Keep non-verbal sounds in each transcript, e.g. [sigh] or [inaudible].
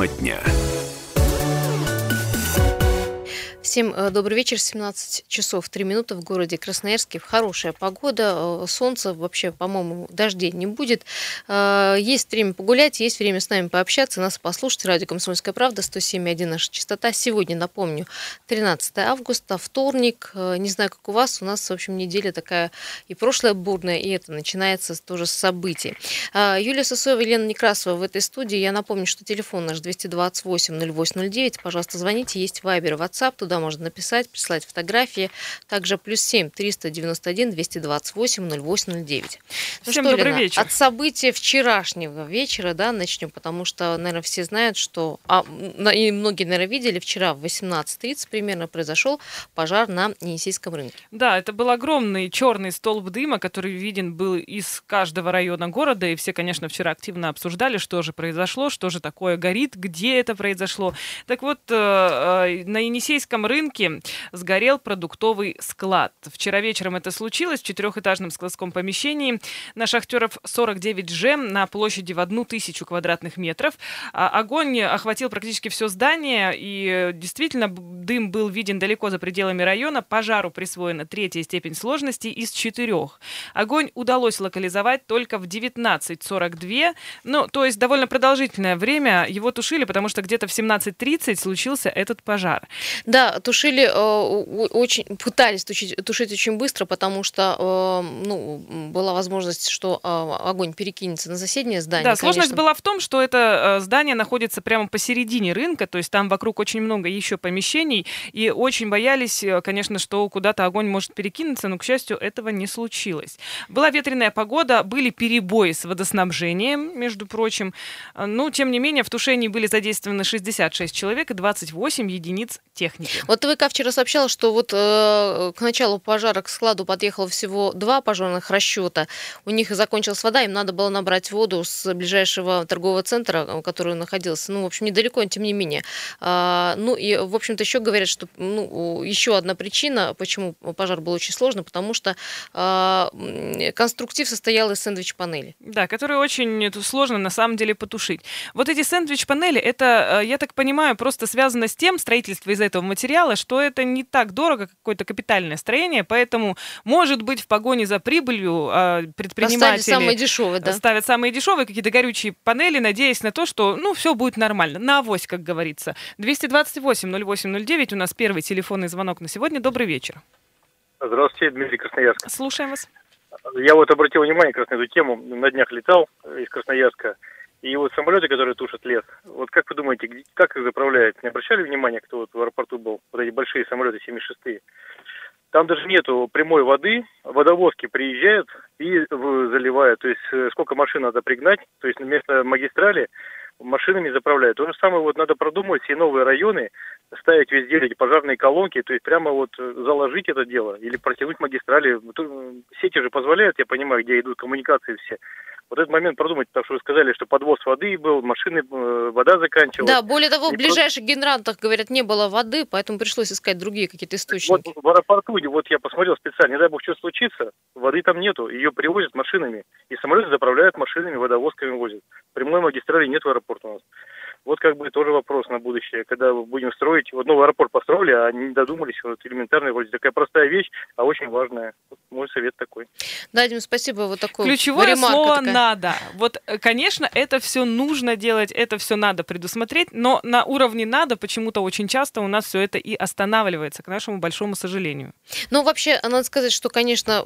Тема дня. Всем э, добрый вечер. 17 часов 3 минуты в городе Красноярске. Хорошая погода, э, солнце, вообще, по-моему, дождей не будет. Э, есть время погулять, есть время с нами пообщаться, нас послушать. Радио «Комсомольская правда», 107.1 наша частота. Сегодня, напомню, 13 августа, вторник. Не знаю, как у вас, у нас, в общем, неделя такая и прошлая бурная, и это начинается тоже с событий. Юлия Сосоева, Елена Некрасова в этой студии. Я напомню, что телефон наш 228 0809. Пожалуйста, звоните. Есть Вайбер, WhatsApp, туда можно написать, прислать фотографии. Также плюс 7 391 228 0809. Ну Всем что, добрый Лена, вечер. От события вчерашнего вечера да, начнем, потому что, наверное, все знают, что, а, и многие, наверное, видели, вчера в 18.30 примерно произошел пожар на Енисейском рынке. Да, это был огромный черный столб дыма, который виден был из каждого района города, и все, конечно, вчера активно обсуждали, что же произошло, что же такое горит, где это произошло. Так вот, э, э, на Енисейском рынке сгорел продуктовый склад. Вчера вечером это случилось в четырехэтажном складском помещении на шахтеров 49Ж на площади в одну тысячу квадратных метров. А огонь охватил практически все здание, и действительно дым был виден далеко за пределами района. Пожару присвоена третья степень сложности из четырех. Огонь удалось локализовать только в 19.42, ну, то есть довольно продолжительное время его тушили, потому что где-то в 17.30 случился этот пожар. Да, тушили э, очень, пытались тушить, тушить очень быстро, потому что э, ну, была возможность, что э, огонь перекинется на соседнее здание. Да, сложность конечно. была в том, что это здание находится прямо посередине рынка, то есть там вокруг очень много еще помещений, и очень боялись, конечно, что куда-то огонь может перекинуться, но, к счастью, этого не случилось. Была ветреная погода, были перебои с водоснабжением, между прочим, но, тем не менее, в тушении были задействованы 66 человек и 28 единиц техники. Вот ТВК вчера сообщала, что вот э, к началу пожара к складу подъехало всего два пожарных расчета. У них закончилась вода, им надо было набрать воду с ближайшего торгового центра, э, который находился, ну, в общем, недалеко, но тем не менее. А, ну, и, в общем-то, еще говорят, что ну, еще одна причина, почему пожар был очень сложный, потому что а, конструктив состоял из сэндвич-панели. Да, которые очень сложно на самом деле потушить. Вот эти сэндвич-панели, это, э, я так понимаю, просто связано с тем, строительство из этого материала, что это не так дорого, как какое-то капитальное строение, поэтому, может быть, в погоне за прибылью э, предприниматели самые дешевые, да. ставят самые дешевые какие-то горючие панели, надеясь на то, что, ну, все будет нормально. На авось, как говорится. 228-08-09 у нас первый телефонный звонок на сегодня. Добрый вечер. Здравствуйте, Дмитрий Красноярск. Слушаем вас. Я вот обратил внимание как раз на эту тему. На днях летал из Красноярска. И вот самолеты, которые тушат лес, вот как вы думаете, как их заправляют? Не обращали внимания, кто вот в аэропорту был? Вот эти большие самолеты 76-е. Там даже нету прямой воды, водовозки приезжают и заливают. То есть э, сколько машин надо пригнать, то есть вместо магистрали машинами заправляют. То же самое вот надо продумать все новые районы, ставить везде эти пожарные колонки, то есть прямо вот э, заложить это дело или протянуть магистрали. Э, Сети же позволяют, я понимаю, где идут коммуникации все. Вот этот момент продумать, потому что вы сказали, что подвоз воды был, машины, э, вода заканчивалась. Да, более того, в ближайших генераторах, говорят, не было воды, поэтому пришлось искать другие какие-то Вот источники. в аэропорту, вот я посмотрел специально, не дай бог что случится, воды там нету, ее привозят машинами. И самолеты заправляют машинами, водовозками возят. Прямой магистрали нет в аэропорту у нас. Вот как бы тоже вопрос на будущее, когда будем строить, вот новый аэропорт построили, а не додумались, вот элементарная, вроде такая простая вещь, а очень важная. Вот мой совет такой. Да, Дим, спасибо. Вот такой Ключевое слово такая. надо. Вот, э, конечно, это все нужно делать, это все надо предусмотреть, но на уровне надо почему-то очень часто у нас все это и останавливается, к нашему большому сожалению. Ну, вообще, надо сказать, что, конечно,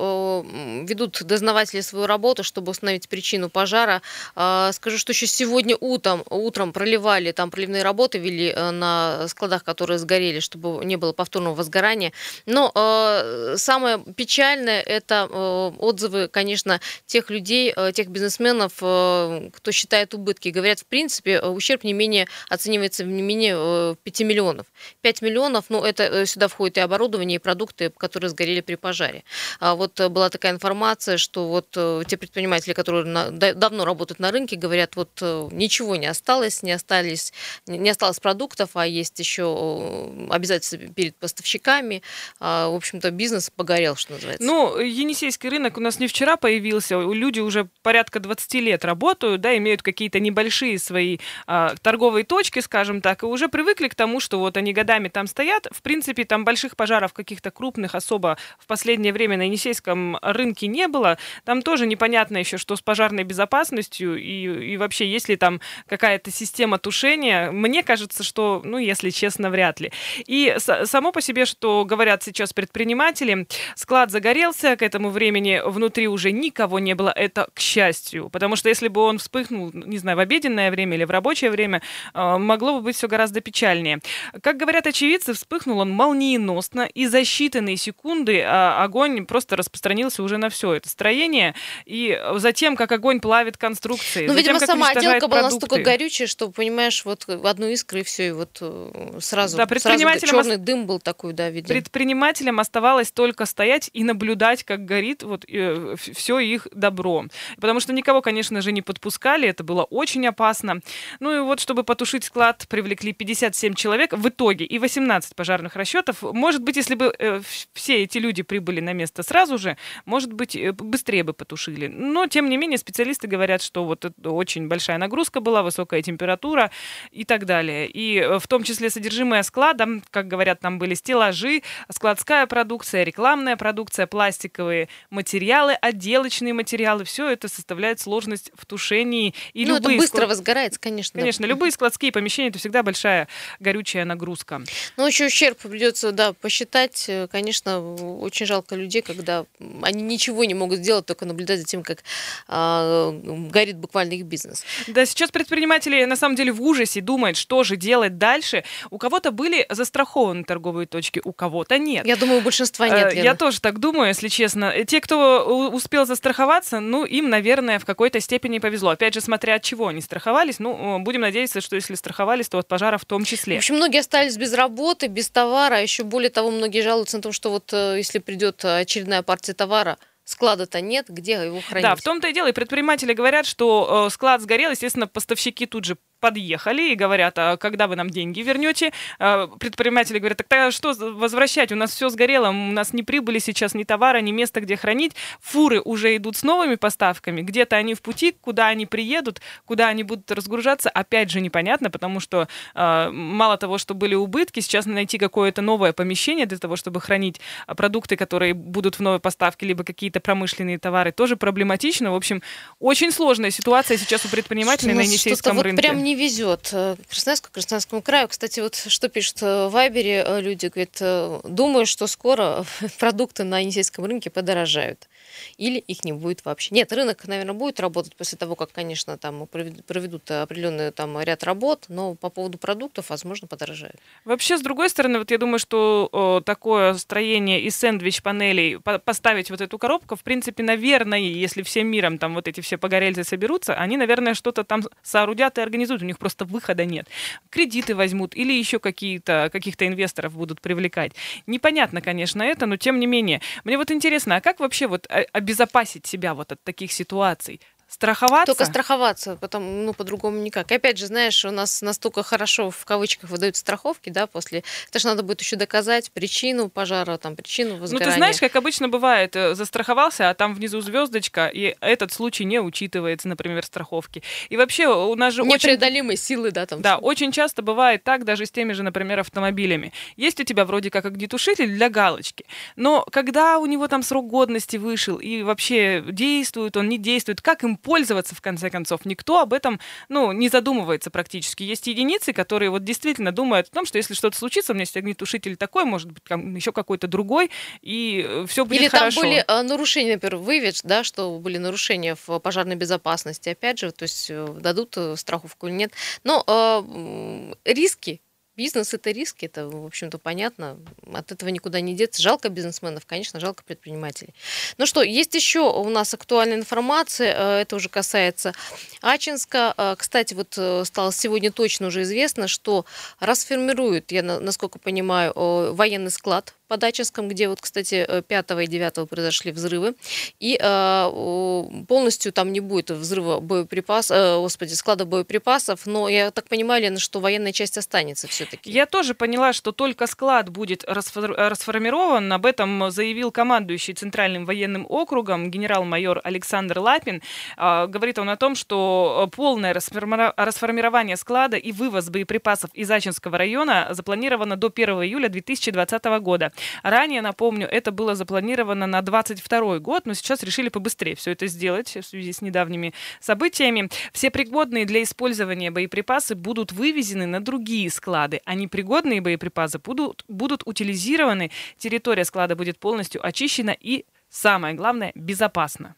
ведут дознаватели свою работу, чтобы установить причину пожара. А, Скажу, что еще сегодня утром, утром проливали, там проливные работы вели э, на складах, которые сгорели, чтобы не было повторного возгорания. Но э, самое печальное – это э, отзывы, конечно, тех людей, э, тех бизнесменов, э, кто считает убытки. Говорят, в принципе, э, ущерб не менее, оценивается не менее э, 5 миллионов. 5 миллионов, ну, это э, сюда входит и оборудование, и продукты, которые сгорели при пожаре. А вот была такая информация, что вот те предприниматели, которые на- да- давно работают на рынке, говорят, вот ничего не осталось, не остались, не осталось продуктов, а есть еще э, обязательства перед поставщиками. А, В общем-то, бизнес погорел, что называется. Ну, Енисейский рынок у нас не вчера появился, люди уже порядка 20 лет работают, да, имеют какие-то небольшие свои а, торговые точки, скажем так, и уже привыкли к тому, что вот они годами там стоят. В принципе, там больших пожаров каких-то крупных особо в последнее время на Енисейском рынке не было. Там тоже непонятно еще, что с пожарной безопасностью и, и вообще, есть ли там какая-то система тушения. Мне кажется, что, ну, если честно, вряд ли. И само по себе, что говорят сейчас предприниматели, склад загорелся, к этому времени внутри уже никого не было. Это к счастью. Потому что если бы он вспыхнул, не знаю, в обеденное время или в рабочее время, э, могло бы быть все гораздо печальнее. Как говорят очевидцы, вспыхнул он молниеносно, и за считанные секунды а, огонь просто распространился уже на все это строение. И затем, как огонь плавит конструкции. Ну, видимо, сама отделка была настолько горючая, что, понимаешь, вот одну искру и все, и вот э, сразу, да, предпринимателям сразу черный дым был такой, да, видимо. Предпринимателям оставалось только стоять и наблюдать, как горит вот э, все их добро. Потому что никого, конечно же, не подпускали, это было очень опасно. Ну и вот, чтобы потушить склад, привлекли 57 человек в итоге и 18 пожарных расчетов. Может быть, если бы э, все эти люди прибыли на место сразу же, может быть, э, быстрее бы потушили. Но, тем не менее, специалисты говорят, что вот это очень большая нагрузка была, высокая температура и так далее. И э, в том числе содержимое склада, как говорят, там были стеллажи, складская продукция, рекламная продукция, пластиковые материалы, отделочные материалы. Все это составляет сложность в тушении. И ну, это быстро склад... возгорается, конечно. Конечно, да. любые складские помещения это всегда большая горючая нагрузка. Ну, еще ущерб придется, да, посчитать. Конечно, очень жалко людей, когда они ничего не могут сделать, только наблюдать за тем, как э, горит буквально их бизнес. Да, сейчас предприниматели на самом деле в ужасе думают, что же делать дальше. У кого-то были застрахованы торговые точки, у кого-то нет. Я думаю, у большинства нет. Лена. Я тоже так думаю, если честно. Те, кто успел застраховаться, ну, им, наверное, в какой-то степени повезло. Опять же, смотря от чего они страховались, ну, будем надеяться, что если страховались, то от пожара в том числе. В общем, многие остались без работы, без товара. Еще более того, многие жалуются на то, что вот э, если придет очередная партия товара, Склада-то нет, где его хранить? Да, в том-то и дело. И предприниматели говорят, что э, склад сгорел, естественно, поставщики тут же подъехали и говорят, а когда вы нам деньги вернете? А, предприниматели говорят, так что возвращать? У нас все сгорело, у нас не прибыли сейчас ни товара, ни места, где хранить. Фуры уже идут с новыми поставками, где-то они в пути, куда они приедут, куда они будут разгружаться, опять же непонятно, потому что а, мало того, что были убытки, сейчас найти какое-то новое помещение для того, чтобы хранить продукты, которые будут в новой поставке, либо какие-то промышленные товары, тоже проблематично. В общем, очень сложная ситуация сейчас у предпринимателей на Енисейском вот рынке. Прям не везет э, Красноярску, Краснодарскому краю. Кстати, вот что пишут в Вайбере э, люди, говорят, э, думаю, что скоро [laughs] продукты на Енисейском рынке подорожают или их не будет вообще. Нет, рынок, наверное, будет работать после того, как, конечно, там проведут определенный там ряд работ, но по поводу продуктов, возможно, подорожает. Вообще, с другой стороны, вот я думаю, что о, такое строение из сэндвич-панелей, по поставить вот эту коробку, в принципе, наверное, если всем миром там вот эти все погорельцы соберутся, они, наверное, что-то там соорудят и организуют, у них просто выхода нет. Кредиты возьмут или еще какие-то, каких-то инвесторов будут привлекать. Непонятно, конечно, это, но тем не менее. Мне вот интересно, а как вообще вот а, обезопасить себя вот от таких ситуаций? Страховаться? Только страховаться, потом, ну, по-другому никак. И опять же, знаешь, у нас настолько хорошо, в кавычках, выдают страховки, да, после... Это же надо будет еще доказать причину пожара, там, причину возгорания. Ну, ты знаешь, как обычно бывает, э, застраховался, а там внизу звездочка, и этот случай не учитывается, например, страховки. И вообще у нас же Непреодолимые очень... силы, да, там. Да, очень часто бывает так, даже с теми же, например, автомобилями. Есть у тебя вроде как огнетушитель для галочки, но когда у него там срок годности вышел, и вообще действует он, не действует, как им пользоваться, в конце концов. Никто об этом, ну, не задумывается практически. Есть единицы, которые вот действительно думают о том, что если что-то случится, у меня есть огнетушитель такой, может быть, там еще какой-то другой, и э, все будет Или хорошо. там были э, нарушения, например, выявят, да, что были нарушения в пожарной безопасности, опять же, то есть э, дадут страховку или нет. Но э, риски Бизнес это риски, это, в общем-то, понятно. От этого никуда не деться. Жалко бизнесменов, конечно, жалко предпринимателей. Ну что, есть еще у нас актуальная информация. Э, это уже касается Ачинска. Э, кстати, вот э, стало сегодня точно уже известно, что расформируют, я насколько понимаю, военный склад под Ачинском, где вот, кстати, 5 и 9 произошли взрывы. И полностью там не будет взрыва боеприпасов, господи, склада боеприпасов, но я так понимаю, Лена, что военная часть останется все-таки. Я тоже поняла, что только склад будет расформирован. Об этом заявил командующий Центральным военным округом генерал-майор Александр Лапин. Говорит он о том, что полное расформирование склада и вывоз боеприпасов из Ачинского района запланировано до 1 июля 2020 года. Ранее, напомню, это было запланировано на 22 год, но сейчас решили побыстрее все это сделать в связи с недавними событиями. Все пригодные для использования боеприпасы будут вывезены на другие склады, а непригодные боеприпасы будут, будут утилизированы, территория склада будет полностью очищена и, самое главное, безопасна.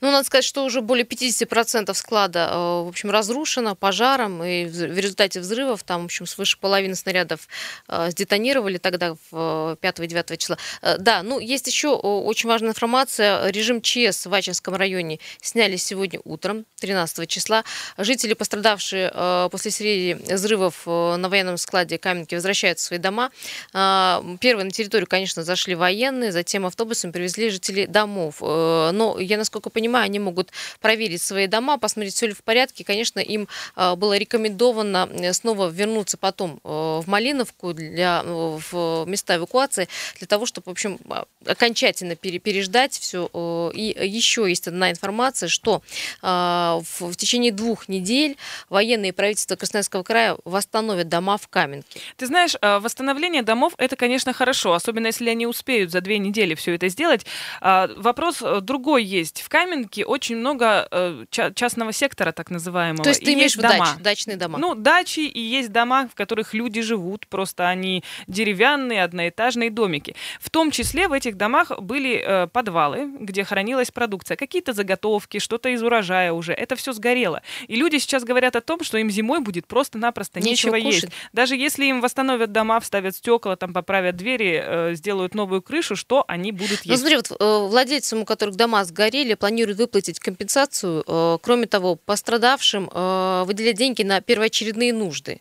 Ну, надо сказать, что уже более 50% склада, э, в общем, разрушено пожаром, и в результате взрывов там, в общем, свыше половины снарядов э, сдетонировали тогда в 5 и 9 числа. Э, да, ну, есть еще очень важная информация. Режим ЧС в Ачинском районе сняли сегодня утром, 13 числа. Жители, пострадавшие после серии взрывов на военном складе Каменки, возвращаются в свои дома. Первые на территорию, конечно, зашли военные, затем автобусом привезли жителей домов. Но я, насколько насколько понимаю, они могут проверить свои дома, посмотреть, все ли в порядке. Конечно, им а, было рекомендовано э, снова вернуться потом э, в Малиновку для, э, в места эвакуации, для того, чтобы, в общем, а, окончательно переждать все. И еще есть одна информация, что а, в течение двух недель военные правительства Красноярского края восстановят дома в Каменке. Ты знаешь, восстановление домов это, конечно, хорошо, особенно если они успеют за две недели все это сделать. Вопрос другой есть. В Каменке очень много э, частного сектора, так называемого. То есть ты и имеешь в дома. Дач, дачные дома? Ну, дачи и есть дома, в которых люди живут, просто они деревянные, одноэтажные домики. В том числе в этих домах были э, подвалы, где хранилась продукция, какие-то заготовки, что-то из урожая уже. Это все сгорело. И люди сейчас говорят о том, что им зимой будет просто-напросто нечего, нечего есть. Даже если им восстановят дома, вставят стекла, там поправят двери, э, сделают новую крышу, что они будут ну, есть? Ну смотри, вот э, владельцам, у которых дома сгорели, планирует выплатить компенсацию. Э, кроме того, пострадавшим э, выделять деньги на первоочередные нужды.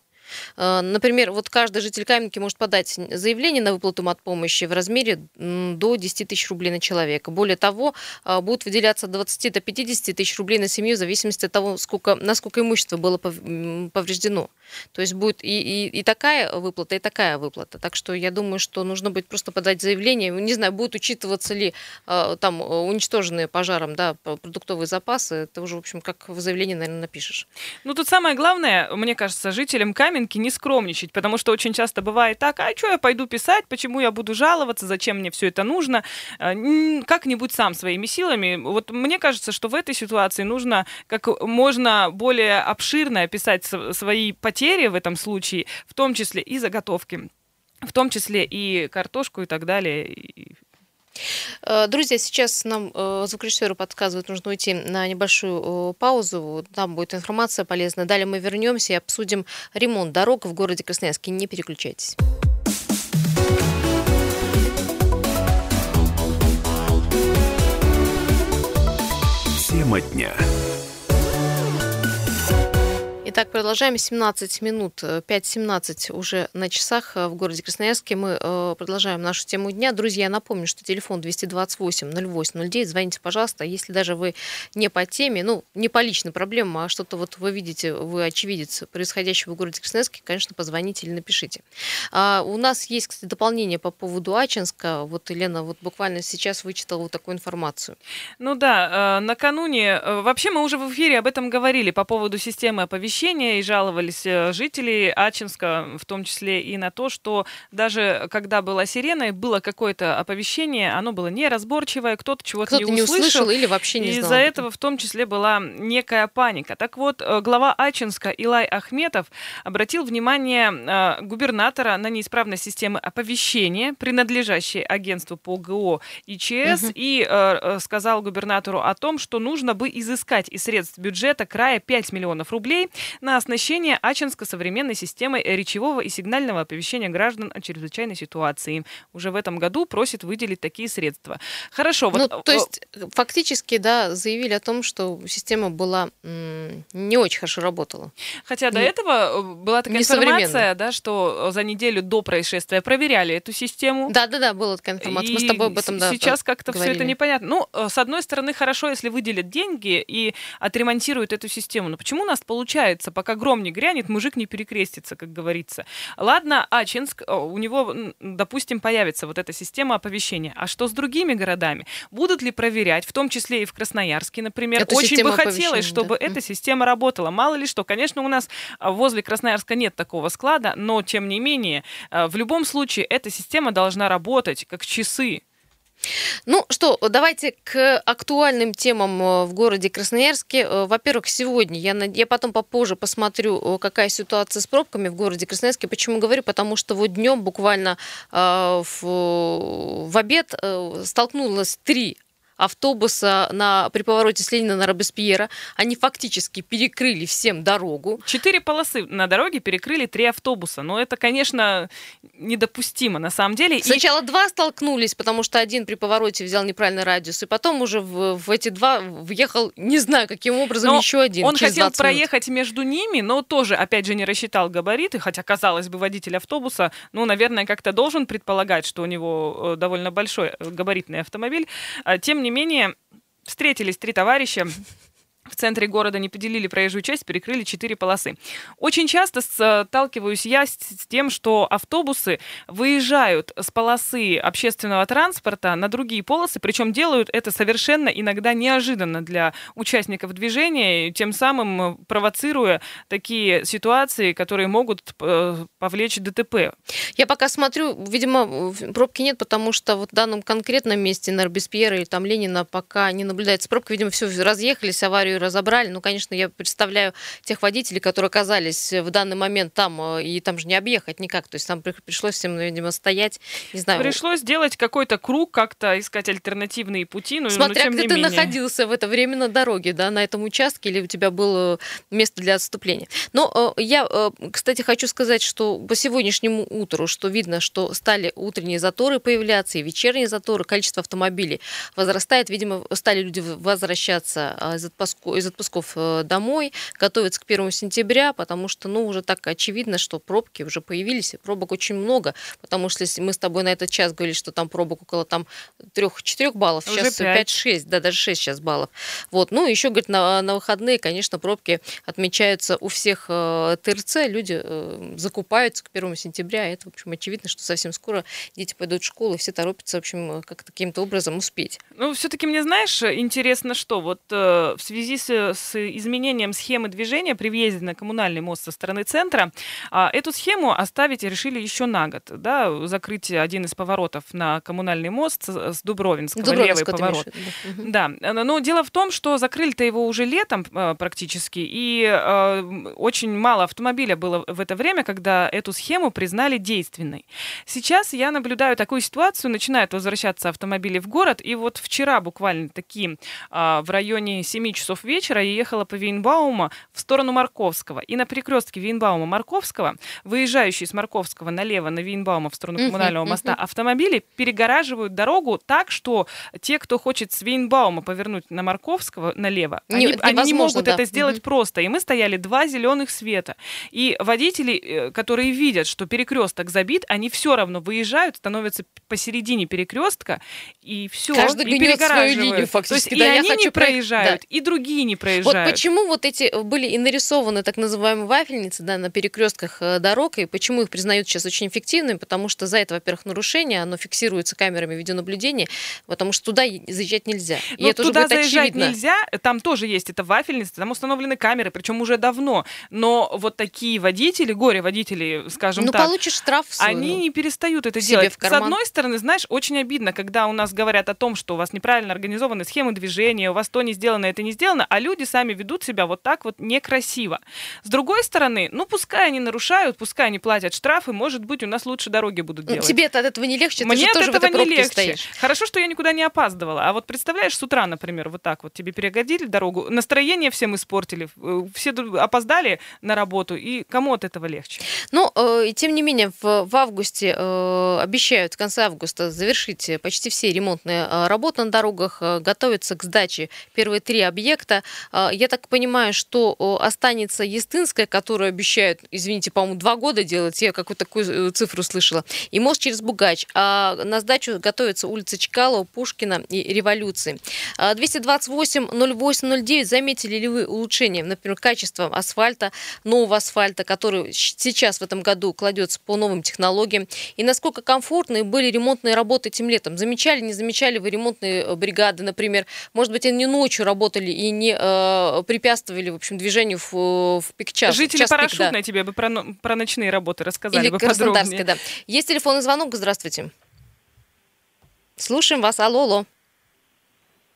Э, например, вот каждый житель Каменки может подать заявление на выплату помощи в размере до 10 тысяч рублей на человека. Более того, э, будут выделяться от 20 до 50 тысяч рублей на семью в зависимости от того, сколько, насколько имущество было повреждено. То есть будет и, и, и такая выплата, и такая выплата. Так что я думаю, что нужно будет просто подать заявление. Не знаю, будут учитываться ли э, там уничтоженные пожаром да, продуктовые запасы. Это уже, в общем, как в заявлении, наверное, напишешь. Ну, тут самое главное, мне кажется, жителям Каменки каменки не скромничать, потому что очень часто бывает так, а что я пойду писать, почему я буду жаловаться, зачем мне все это нужно, а, как-нибудь сам своими силами. Вот мне кажется, что в этой ситуации нужно как можно более обширно описать свои потери в этом случае, в том числе и заготовки, в том числе и картошку и так далее, Э, друзья, сейчас нам э, звукорежиссеру подсказывают, нужно уйти на небольшую э, паузу. Там будет информация полезная. Далее мы вернемся и обсудим ремонт дорог в городе Красноярске. Не переключайтесь. Тема дня. Итак, продолжаем. 17 минут, 5.17 уже на часах в городе Красноярске. Мы э, продолжаем нашу тему дня. Друзья, напомню, что телефон 228 08 09. Звоните, пожалуйста. Если даже вы не по теме, ну, не по личной проблеме, а что-то вот вы видите, вы очевидец происходящего в городе Красноярске, конечно, позвоните или напишите. А, у нас есть, кстати, дополнение по поводу Ачинска. Вот Елена вот буквально сейчас вычитала вот такую информацию. Ну да, э, накануне, э, вообще мы уже в эфире об этом говорили по поводу системы оповещения возмущения и жаловались э, жители Ачинска, в том числе и на то, что даже когда была сирена и было какое-то оповещение, оно было неразборчивое, кто-то чего-то кто не, услышал, не услышал или вообще не знал. Из-за этого в том числе была некая паника. Так вот, э, глава Ачинска Илай Ахметов обратил внимание э, губернатора на неисправность системы оповещения, принадлежащей агентству по ГО и ЧС, угу. и сказал губернатору о том, что нужно бы изыскать из средств бюджета края 5 миллионов рублей на оснащение Ачинска современной системой речевого и сигнального оповещения граждан о чрезвычайной ситуации. Уже в этом году просит выделить такие средства. Хорошо. Вот, ну, то есть фактически, да, заявили о том, что система была не очень хорошо работала. Хотя до этого э, была такая информация, да, что за неделю до происшествия проверяли эту систему. Да, да, да, была такая информация. Мы с тобой об этом да, Сейчас как-то все это непонятно. Ну, э, с одной стороны, хорошо, если выделят деньги и отремонтируют эту систему. Но почему у нас получается, пока гром не грянет, мужик не перекрестится, как говорится? Ладно, Ачинск, э, у него, допустим, появится вот эта система оповещения. А что с другими городами? Будут ли проверять, в том числе и в Красноярске, например? Эту Очень бы хотелось, чтобы да? эта система работала. Мало ли что, конечно, у нас а, возле Красноярска нет такого склада, но тем не менее, а, в любом случае эта система должна работать как часы. Ну что, давайте к актуальным темам э, в городе Красноярске. Э, во-первых, сегодня, я, я потом попозже посмотрю, э, какая ситуация с пробками в городе Красноярске. Почему говорю? Потому что вот днем буквально э, в, в обед э, столкнулось три автобуса на, при повороте с Ленина на Робеспьера. Они фактически перекрыли всем дорогу. Четыре полосы на дороге перекрыли три автобуса. Но это, конечно, недопустимо на самом деле. Сначала и... два столкнулись, потому что один при повороте взял неправильный радиус, и потом уже в, в эти два въехал, не знаю, каким образом, но еще один. Он хотел проехать между ними, но тоже, опять же, не рассчитал габариты, хотя, казалось бы, водитель автобуса, ну, наверное, как-то должен предполагать, что у него э, довольно большой э, габаритный автомобиль. А, тем не не менее, встретились три товарища, в центре города не поделили проезжую часть, перекрыли четыре полосы. Очень часто сталкиваюсь я с тем, что автобусы выезжают с полосы общественного транспорта на другие полосы, причем делают это совершенно иногда неожиданно для участников движения, тем самым провоцируя такие ситуации, которые могут э, повлечь ДТП. Я пока смотрю, видимо, пробки нет, потому что вот в данном конкретном месте на Робеспьера или там Ленина пока не наблюдается пробка. Видимо, все разъехались, аварию разобрали. Ну, конечно, я представляю тех водителей, которые оказались в данный момент там, э, и там же не объехать никак. То есть там пришлось всем, видимо, стоять, не знаю. Пришлось сделать какой-то круг, как-то искать альтернативные пути. Но, Смотря но, где ты менее. находился в это время на дороге, да, на этом участке, или у тебя было место для отступления. Но э, я, э, кстати, хочу сказать, что по сегодняшнему утру, что видно, что стали утренние заторы появляться и вечерние заторы, количество автомобилей возрастает. Видимо, стали люди возвращаться из отпуску из отпусков э, домой, готовятся к первому сентября, потому что, ну, уже так очевидно, что пробки уже появились, и пробок очень много, потому что если мы с тобой на этот час говорили, что там пробок около там 3-4 баллов, сейчас 5-6, да, даже 6 сейчас баллов. Вот, ну, еще, говорит, на, на выходные, конечно, пробки отмечаются у всех э, ТРЦ, люди э, закупаются к первому сентября, это, в общем, очевидно, что совсем скоро дети пойдут в школу, и все торопятся, в общем, как-то каким-то образом успеть. Ну, все-таки мне, знаешь, интересно, что вот э, в связи с, с изменением схемы движения при въезде на коммунальный мост со стороны центра, а, эту схему оставить решили еще на год. Да, закрыть один из поворотов на коммунальный мост с, с Дубровинского, левый поворот. Да. да, но дело в том, что закрыли-то его уже летом а, практически, и а, очень мало автомобиля было в это время, когда эту схему признали действенной. Сейчас я наблюдаю такую ситуацию, начинают возвращаться автомобили в город, и вот вчера буквально такие в районе 7 часов вечера я ехала по Вейнбаума в сторону Марковского. И на перекрестке Вейнбаума-Марковского, выезжающие с Марковского налево на Вейнбаума в сторону коммунального uh-huh, моста, uh-huh. автомобили перегораживают дорогу так, что те, кто хочет с Вейнбаума повернуть на Марковского налево, не, они, они не могут да. это сделать uh-huh. просто. И мы стояли два зеленых света. И водители, э, которые видят, что перекресток забит, они все равно выезжают, становятся посередине перекрестка, и все, Каждый и перегораживают. свою линию фактически. То есть, да, и они не проезжают, да. и другие не проезжают. Вот почему вот эти э, были и нарисованы так называемые вафельницы да, на перекрестках э, дорог, и почему их признают сейчас очень эффективными, потому что за это, во-первых, нарушение, оно фиксируется камерами видеонаблюдения, потому что туда заезжать нельзя. И ну, это туда уже заезжать очевидно. нельзя, там тоже есть это вафельница, там установлены камеры, причем уже давно. Но вот такие водители, горе-водители, скажем ну, так, получишь штраф свой, они ну, не перестают это делать. С одной стороны, знаешь, очень обидно, когда у нас говорят о том, что у вас неправильно организованы схемы движения, у вас то не сделано, это не сделано, сделано, а люди сами ведут себя вот так вот некрасиво. С другой стороны, ну пускай они нарушают, пускай они платят штрафы, может быть, у нас лучше дороги будут Ну, делать. Тебе от этого не легче, ты Мне же от тоже в этого этой не легче. стоишь. Хорошо, что я никуда не опаздывала. А вот представляешь, с утра, например, вот так вот тебе перегодили дорогу, настроение всем испортили, э, все опоздали на работу, и кому от этого легче? Но, э, и тем не менее, в, в августе э, обещают в конце августа завершить э, почти все ремонтные э, работы на дорогах, готовятся к сдаче первые три объекта. Э, я так понимаю, что останется Естинская, которую обещают, извините, по-моему, два года делать, я какую-то такую э, цифру слышала, и мост через Бугач. А на сдачу готовятся улица Чкалова, Пушкина и Революции. А, 228-08-09, заметили ли вы улучшение, например, качества асфальта, нового асфальта, который сейчас в этом году кладется по новым технологиям, и насколько комфортные были ремонтные работы этим летом? Замечали, не замечали вы ремонтные э, бригады, например? Может быть, они ночью работали и не э, препятствовали, в общем, движению в, в пик час. Жители час пик, да. Парашютной тебе бы про, но- про ночные работы рассказали Или бы подробнее. да. Есть телефонный звонок, здравствуйте. Слушаем вас, алло, алло.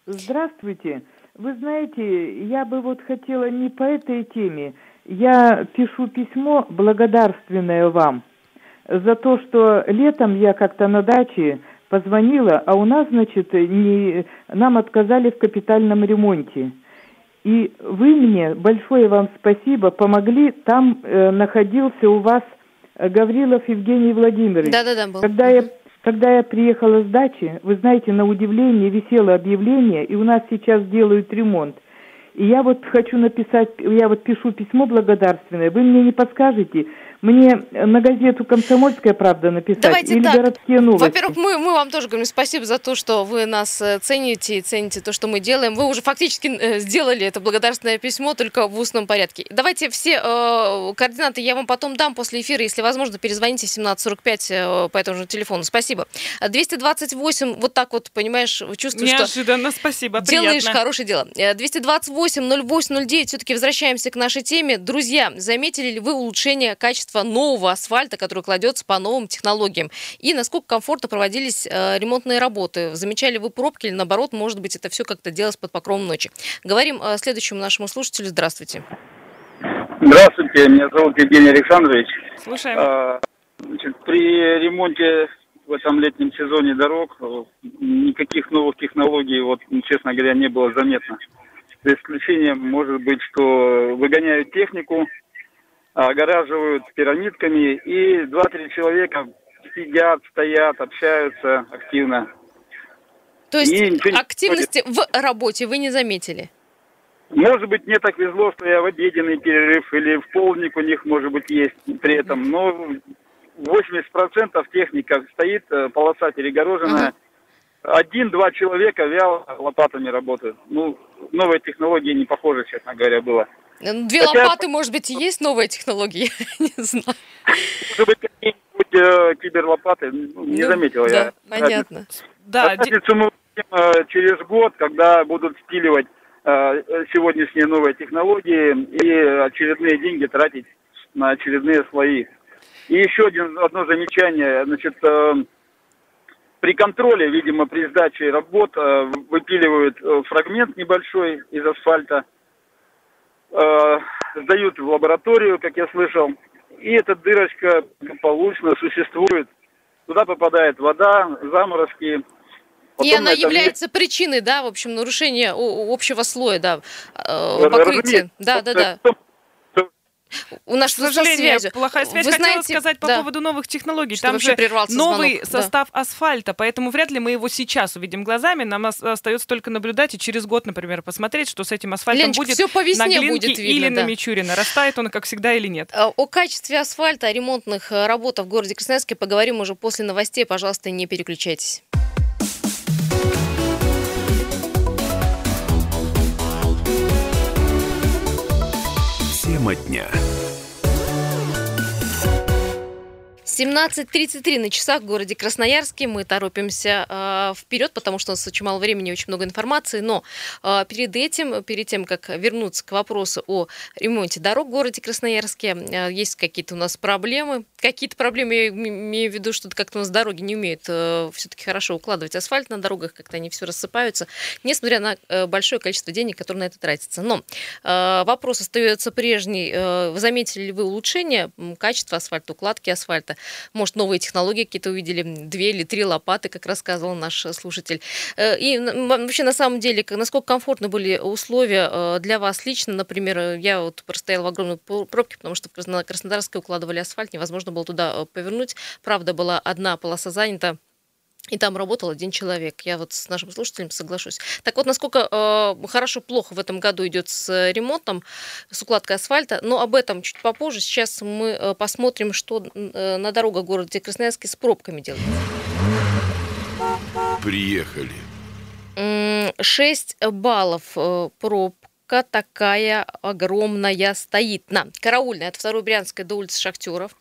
Здравствуйте. Вы знаете, я бы вот хотела не по этой теме. Я пишу письмо благодарственное вам за то, что летом я как-то на даче позвонила, а у нас, значит, не, нам отказали в капитальном ремонте. И вы мне, большое вам спасибо, помогли. Там э, находился у вас э, Гаврилов Евгений Владимирович. Да-да-да, был. Когда я, когда я приехала с дачи, вы знаете, на удивление висело объявление, и у нас сейчас делают ремонт. И я вот хочу написать, я вот пишу письмо благодарственное. Вы мне не подскажете, мне на газету «Комсомольская правда» написать Давайте или так. «Городские новости»? Во-первых, мы, мы вам тоже говорим спасибо за то, что вы нас э, цените и цените то, что мы делаем. Вы уже фактически э, сделали это благодарственное письмо, только в устном порядке. Давайте все э, координаты я вам потом дам после эфира. Если возможно, перезвоните в 1745 э, по этому же телефону. Спасибо. А 228, вот так вот, понимаешь, чувствую, что Неожиданно, спасибо, Делаешь приятно. хорошее дело. Э, 228-08-09, все-таки возвращаемся к нашей теме. Друзья, заметили ли вы улучшение качества нового асфальта, который кладется по новым технологиям? И насколько комфортно проводились э, ремонтные работы? Замечали вы пробки или наоборот, может быть, это все как-то делалось под покровом ночи? Говорим э, следующему нашему слушателю. Здравствуйте. Здравствуйте, меня зовут Евгений Александрович. Слушаем. А, значит, при ремонте в этом летнем сезоне дорог э, никаких новых технологий, вот, ну, честно говоря, не было заметно. За исключением, может быть, что выгоняют технику, огораживают пирамидками, и два-три человека сидят, стоят, общаются активно. То есть И активности в работе вы не заметили? Может быть, мне так везло, что я в обеденный перерыв или в полдник у них, может быть, есть при этом. Но 80% техника стоит, э, полоса перегороженная. Один-два человека вяло лопатами работают. Ну, новые технологии не похожи, честно говоря, было. Э, Две Хотя- лопаты, может быть, и есть новые технологии? [laughs] Не знаю. Может быть, какие-нибудь э, киберлопаты, ну, не Ну, заметил да, я. понятно. Да, де- Разницу мы э, через год, когда будут спиливать э, сегодняшние новые технологии и очередные деньги тратить на очередные слои. И еще один, одно замечание. Значит, э, при контроле, видимо, при сдаче работ э, выпиливают э, фрагмент небольшой из асфальта, э, сдают в лабораторию, как я слышал, и эта дырочка благополучно существует. Туда попадает вода, заморозки. И она является причиной, да, в общем, нарушения общего слоя, да, э, покрытия. Да, да, да. У нас К сожалению, связью. плохая связь. Вы Хотела знаете, сказать по да. поводу новых технологий. Что Там же прервался новый звонок, да. состав асфальта, поэтому вряд ли мы его сейчас увидим глазами. Нам ос- остается только наблюдать и через год, например, посмотреть, что с этим асфальтом Леночка, будет все по на весне Глинке будет или видно, на да. Мичурина. Растает он, как всегда, или нет. Э, О качестве асфальта, о ремонтных э, работах в городе Красноярске поговорим уже после новостей. Пожалуйста, не переключайтесь. 17.33 на часах в городе Красноярске. Мы торопимся э, вперед, потому что у нас очень мало времени, очень много информации. Но э, перед этим, перед тем, как вернуться к вопросу о ремонте дорог в городе Красноярске, э, есть какие-то у нас проблемы. Какие-то проблемы, я имею в виду, что как-то у нас дороги не умеют э, все-таки хорошо укладывать асфальт на дорогах, как-то они все рассыпаются, несмотря на э, большое количество денег, которые на это тратится. Но э, вопрос остается прежний. Э, заметили ли вы улучшение качества асфальта, укладки асфальта? Может, новые технологии какие-то увидели, две или три лопаты, как рассказывал наш слушатель. Э, и вообще, на самом деле, насколько комфортны были условия э, для вас лично? Например, э, я вот простояла в огромной пробке, потому что на Краснодарской укладывали асфальт, невозможно было туда повернуть. Правда, была одна полоса занята, и там работал один человек. Я вот с нашим слушателем соглашусь. Так вот, насколько э, хорошо, плохо в этом году идет с ремонтом, с укладкой асфальта, но об этом чуть попозже. Сейчас мы э, посмотрим, что э, на дорогах города Красноярске с пробками делается. Приехали. 6 баллов э, проб такая огромная стоит на Караульной от 2 Брянской до улицы Шахтеров.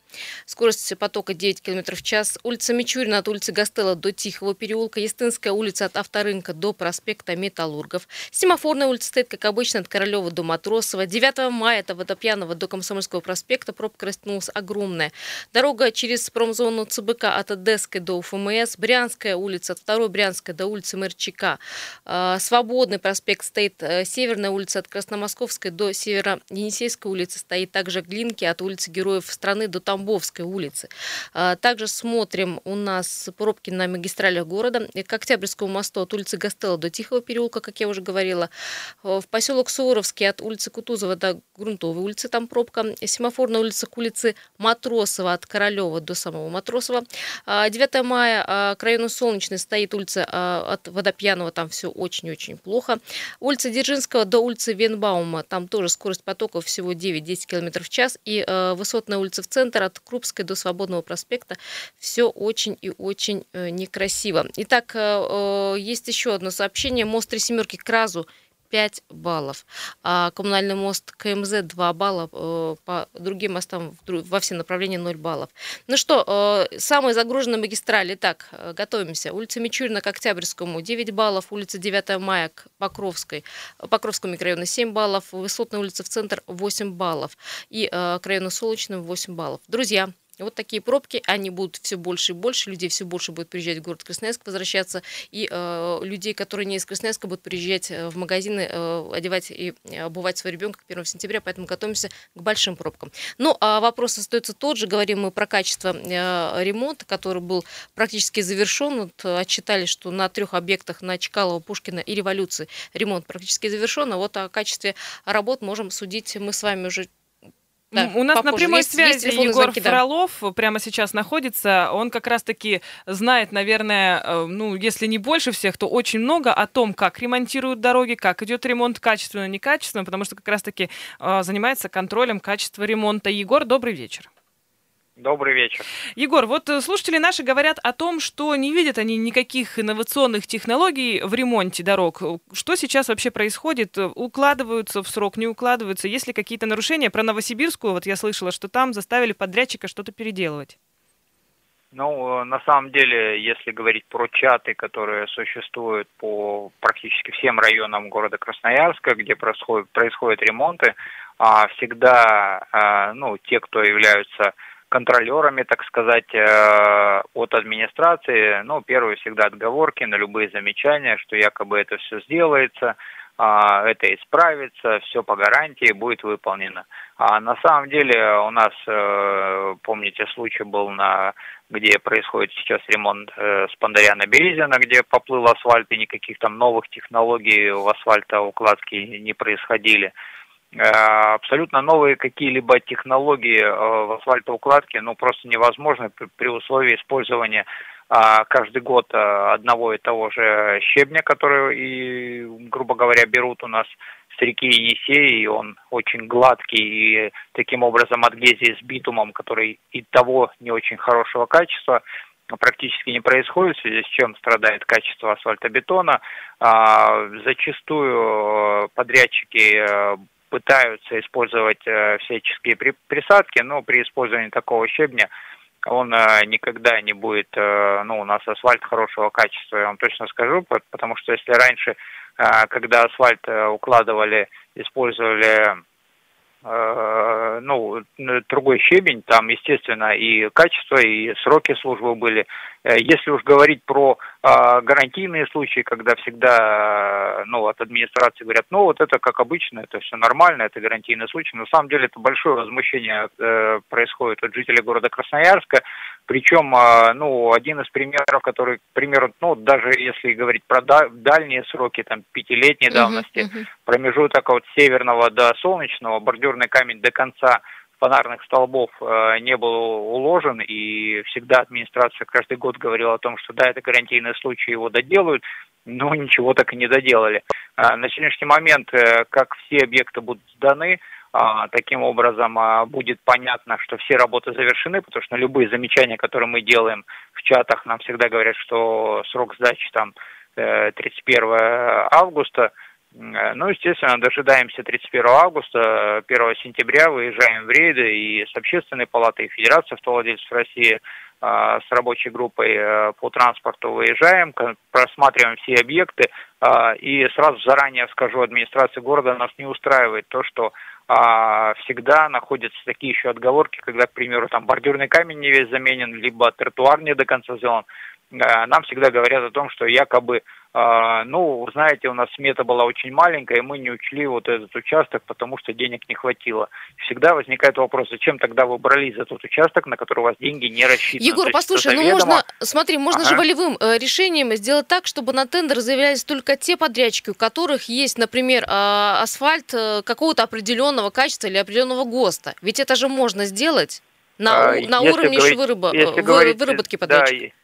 Скорость потока 9 км в час. Улица Мичурина от улицы Гастелла до Тихого переулка. Естинская улица от Авторынка до проспекта Металлургов. Семафорная улица стоит, как обычно, от Королева до Матросова. 9 мая от Водопьянова до Комсомольского проспекта. Пробка растянулась огромная. Дорога через промзону ЦБК от Одесской до УФМС. Брянская улица от 2 Брянской до улицы Мерчика. А, Свободный проспект стоит. Э, Северная улица от Красномосковской до Северо-Енисейской улицы. Стоит также Глинки от улицы Героев страны до там Тамбовской улицы. А, также смотрим у нас пробки на магистралях города. К Октябрьскому мосту от улицы Гастелла до Тихого переулка, как я уже говорила. В поселок Суворовский от улицы Кутузова до Грунтовой улицы там пробка. Семафорная улица к улице Матросова от Королева до самого Матросова. 9 а, мая а, к району Солнечный стоит улица от Водопьянова, там все очень-очень плохо. Улица Дзержинского до улицы Венбаума, там тоже скорость потока всего 9-10 км в час. И высотная улица в центр от Крупской до Свободного проспекта все очень и очень э, некрасиво. Итак, э, э, есть еще одно сообщение. Мост Три Семерки к Разу 5 баллов. А коммунальный мост КМЗ 2 балла, по другим мостам во все направления 0 баллов. Ну что, самые загруженные магистрали. Так, готовимся. Улица Мичурина к Октябрьскому 9 баллов, улица 9 мая к Покровской, Покровскому микрорайону 7 баллов, Высотная улица в центр 8 баллов и к району Солнечным 8 баллов. Друзья, вот такие пробки, они будут все больше и больше, людей все больше будет приезжать в город Красноярск, возвращаться, и э, людей, которые не из Красноярска, будут приезжать э, в магазины, э, одевать и обувать своего ребенка 1 сентября, поэтому готовимся к большим пробкам. Ну, а вопрос остается тот же, говорим мы про качество э, ремонта, который был практически завершен, вот, отчитали, что на трех объектах на Чкалова, Пушкина и Революции ремонт практически завершен, а вот о качестве работ можем судить мы с вами уже да, У нас попозже. на прямой есть, связи есть Егор звонки, Фролов да. прямо сейчас находится. Он как раз-таки знает, наверное, э, ну, если не больше всех, то очень много о том, как ремонтируют дороги, как идет ремонт качественно, некачественно, потому что как раз-таки э, занимается контролем качества ремонта. Егор, добрый вечер. Добрый вечер. Егор, вот э, слушатели наши говорят о том, что не видят они никаких инновационных технологий в ремонте дорог. Что сейчас вообще происходит? Укладываются в срок, не укладываются? Есть ли какие-то нарушения? Про Новосибирскую, вот я слышала, что там заставили подрядчика что-то переделывать. Ну, э, на самом деле, если говорить про чаты, которые существуют по практически всем районам города Красноярска, где происходят, происходят ремонты, а, всегда, а, ну, те, кто являются контролерами, так сказать, э, от администрации. Ну, первые всегда отговорки на любые замечания, что якобы это все сделается, а, это исправится, все по гарантии будет выполнено. А на самом деле у нас, э, помните, случай был на где происходит сейчас ремонт э, с Пандаряна Березина, где поплыл асфальт, и никаких там новых технологий в асфальтоукладке не происходили. Э, абсолютно новые какие-либо технологии э, в асфальтоукладке, ну, просто невозможно при условии использования а, каждый год э, одного и того же щебня, который, и, грубо говоря, берут у нас с реки Енисей, и он очень гладкий, и таким образом адгезия с битумом, который и того не очень хорошего качества, практически не происходит, в связи с чем страдает качество асфальтобетона. А, зачастую подрядчики пытаются использовать э, всяческие присадки, но при использовании такого щебня он э, никогда не будет, э, ну, у нас асфальт хорошего качества, я вам точно скажу, потому что если раньше, когда асфальт укладывали, использовали ну, другой щебень, там, естественно, и качество, и сроки службы были. Если уж говорить про гарантийные случаи, когда всегда, ну, от администрации говорят, ну, вот это как обычно, это все нормально, это гарантийный случай. На самом деле это большое возмущение происходит от жителей города Красноярска, причем, ну, один из примеров, который, к примеру, ну, даже если говорить про дальние сроки, там, пятилетней давности, uh-huh, uh-huh. промежуток от северного до солнечного, бордюрный камень до конца фонарных столбов э, не был уложен, и всегда администрация каждый год говорила о том, что да, это гарантийный случай, его доделают, но ничего так и не доделали. Э, на сегодняшний момент, э, как все объекты будут сданы, а, таким образом а, будет понятно, что все работы завершены, потому что любые замечания, которые мы делаем в чатах, нам всегда говорят, что срок сдачи там 31 августа. Ну, естественно, дожидаемся 31 августа, 1 сентября выезжаем в рейды и с Общественной палатой, и Федерации автовладельцев России с рабочей группой по транспорту выезжаем, просматриваем все объекты. И сразу заранее скажу, администрация города нас не устраивает то, что а, всегда находятся такие еще отговорки, когда, к примеру, там бордюрный камень не весь заменен, либо тротуар не до конца сделан. А, нам всегда говорят о том, что якобы а, ну, знаете, у нас смета была очень маленькая, и мы не учли вот этот участок, потому что денег не хватило. Всегда возникает вопрос, зачем тогда вы брались за тот участок, на который у вас деньги не рассчитаны? Егор, послушай, ну можно, смотри, можно ага. же волевым э, решением сделать так, чтобы на тендер заявлялись только те подрядчики, у которых есть, например, э, асфальт э, какого-то определенного качества или определенного ГОСТа. Ведь это же можно сделать на, а, на уровне говорить, вырыба, вы, говорить, выработки подрядчика. Да,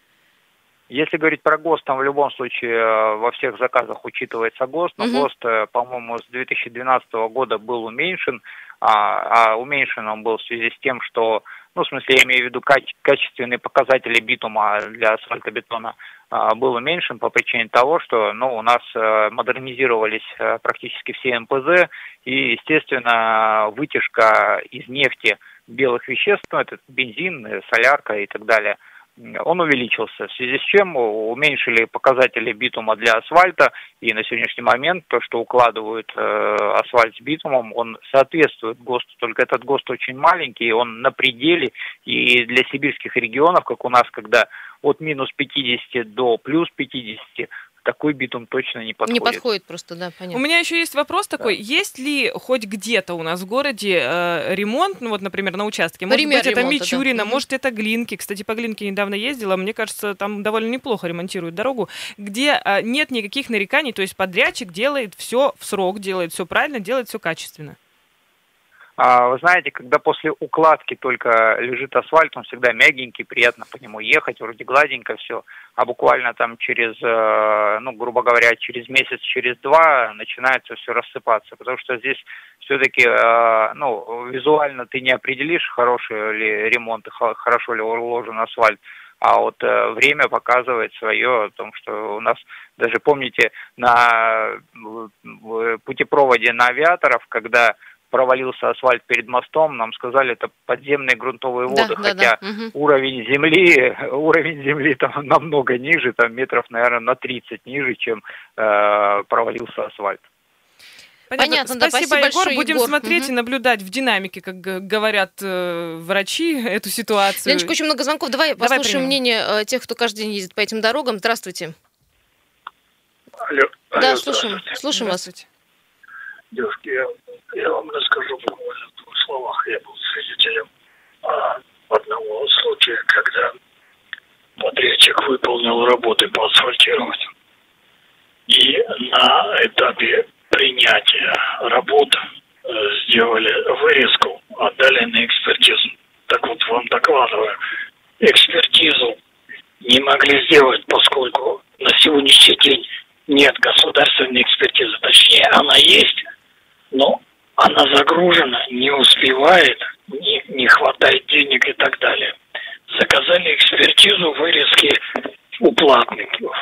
если говорить про ГОСТ, там в любом случае э, во всех заказах учитывается ГОСТ, но угу. ГОСТ, э, по-моему, с 2012 года был уменьшен, а, а уменьшен он был в связи с тем, что, ну, в смысле, я имею в виду каче- качественные показатели битума для асфальтобетона а, был уменьшен по причине того, что, ну, у нас а, модернизировались а, практически все МПЗ, и, естественно, вытяжка из нефти белых веществ, ну, это бензин, солярка и так далее – он увеличился, в связи с чем уменьшили показатели битума для асфальта, и на сегодняшний момент то, что укладывают э, асфальт с битумом, он соответствует ГОСТу, только этот ГОСТ очень маленький, он на пределе, и для сибирских регионов, как у нас, когда от минус 50 до плюс 50, такой битум точно не подходит. Не подходит просто, да, понятно. У меня еще есть вопрос такой. Да. Есть ли хоть где-то у нас в городе э, ремонт, ну вот, например, на участке? Может Пример быть, это Мичурина, да. может, это Глинки. Кстати, по Глинке недавно ездила. Мне кажется, там довольно неплохо ремонтируют дорогу, где э, нет никаких нареканий, то есть подрядчик делает все в срок, делает все правильно, делает все качественно. А, вы знаете, когда после укладки только лежит асфальт, он всегда мягенький, приятно по нему ехать, вроде гладенько все, а буквально там через, э, ну, грубо говоря, через месяц, через два начинается все рассыпаться, потому что здесь все-таки, э, ну, визуально ты не определишь, хороший ли ремонт, хорошо ли уложен асфальт, а вот э, время показывает свое о том, что у нас даже помните на путепроводе на авиаторов, когда провалился асфальт перед мостом, нам сказали, это подземные грунтовые воды, да, хотя да, да. Угу. уровень земли, [laughs] уровень земли там намного ниже, там метров, наверное, на 30 ниже, чем э, провалился асфальт. Понятно. Понятно, спасибо, да, спасибо Егор. Большое, Будем Егор. смотреть угу. и наблюдать в динамике, как говорят э, врачи, [laughs] эту ситуацию. Леночка, очень много звонков. Давай, Давай послушаем примем. мнение э, тех, кто каждый день ездит по этим дорогам. Здравствуйте. Алло. Да, алло, слушаем, слушаем вас. Девушки, я я вам расскажу буквально в двух словах. Я был свидетелем а, одного случая, когда подрядчик выполнил работы по асфальтированию. И на этапе принятия работ э, сделали вырезку, отдали на экспертизу. Так вот вам докладываю, экспертизу не могли сделать, поскольку на сегодняшний день нет государственной экспертизы. Точнее, она есть, но она загружена, не успевает, не, не хватает денег и так далее. Заказали экспертизу вырезки у платников.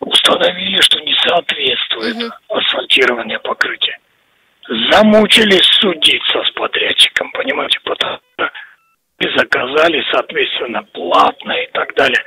Установили, что не соответствует угу. асфальтирование покрытия. Замучились судиться с подрядчиком, понимаете, потому что и заказы сказали, соответственно, платно и так далее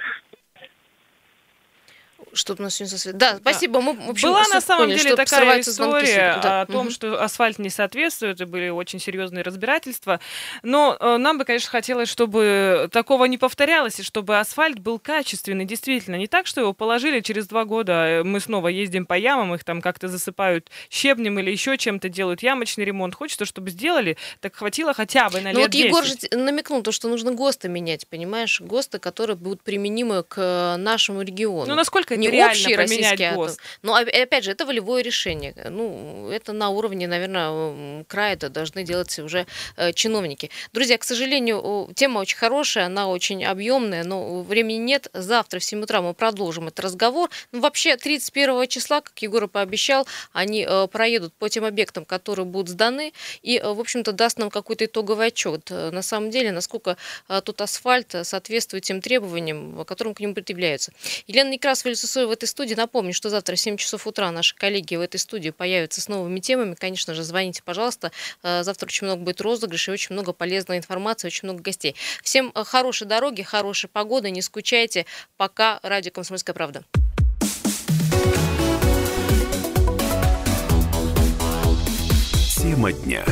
что-то у нас сегодня со свет. Да, спасибо. Мы, в общем, Была на самом поняли, деле такая история да. о том, угу. что асфальт не соответствует, и были очень серьезные разбирательства. Но э, нам бы, конечно, хотелось, чтобы такого не повторялось, и чтобы асфальт был качественный, действительно. Не так, что его положили через два года, э, мы снова ездим по ямам, их там как-то засыпают щебнем или еще чем-то делают ямочный ремонт. Хочется, чтобы сделали, так хватило хотя бы на ну, лет вот 10. Егор же намекнул, то, что нужно ГОСТы менять, понимаешь? ГОСТы, которые будут применимы к э, нашему региону. Ну, насколько не реально общий российский атом. Но опять же, это волевое решение. Ну, это на уровне, наверное, края это должны делать уже э, чиновники. Друзья, к сожалению, тема очень хорошая, она очень объемная, но времени нет. Завтра в 7 утра мы продолжим этот разговор. Ну, вообще, 31 числа, как Егор пообещал, они э, проедут по тем объектам, которые будут сданы, и, э, в общем-то, даст нам какой-то итоговый отчет. На самом деле, насколько тут асфальт соответствует тем требованиям, которым к нему предъявляются. Елена Некрасова, Лисусоева в этой студии. Напомню, что завтра в 7 часов утра наши коллеги в этой студии появятся с новыми темами. Конечно же, звоните, пожалуйста. Э, завтра очень много будет розыгрышей, очень много полезной информации, очень много гостей. Всем э, хорошей дороги, хорошей погоды, не скучайте. Пока. Радио «Комсомольская правда». Тема дня.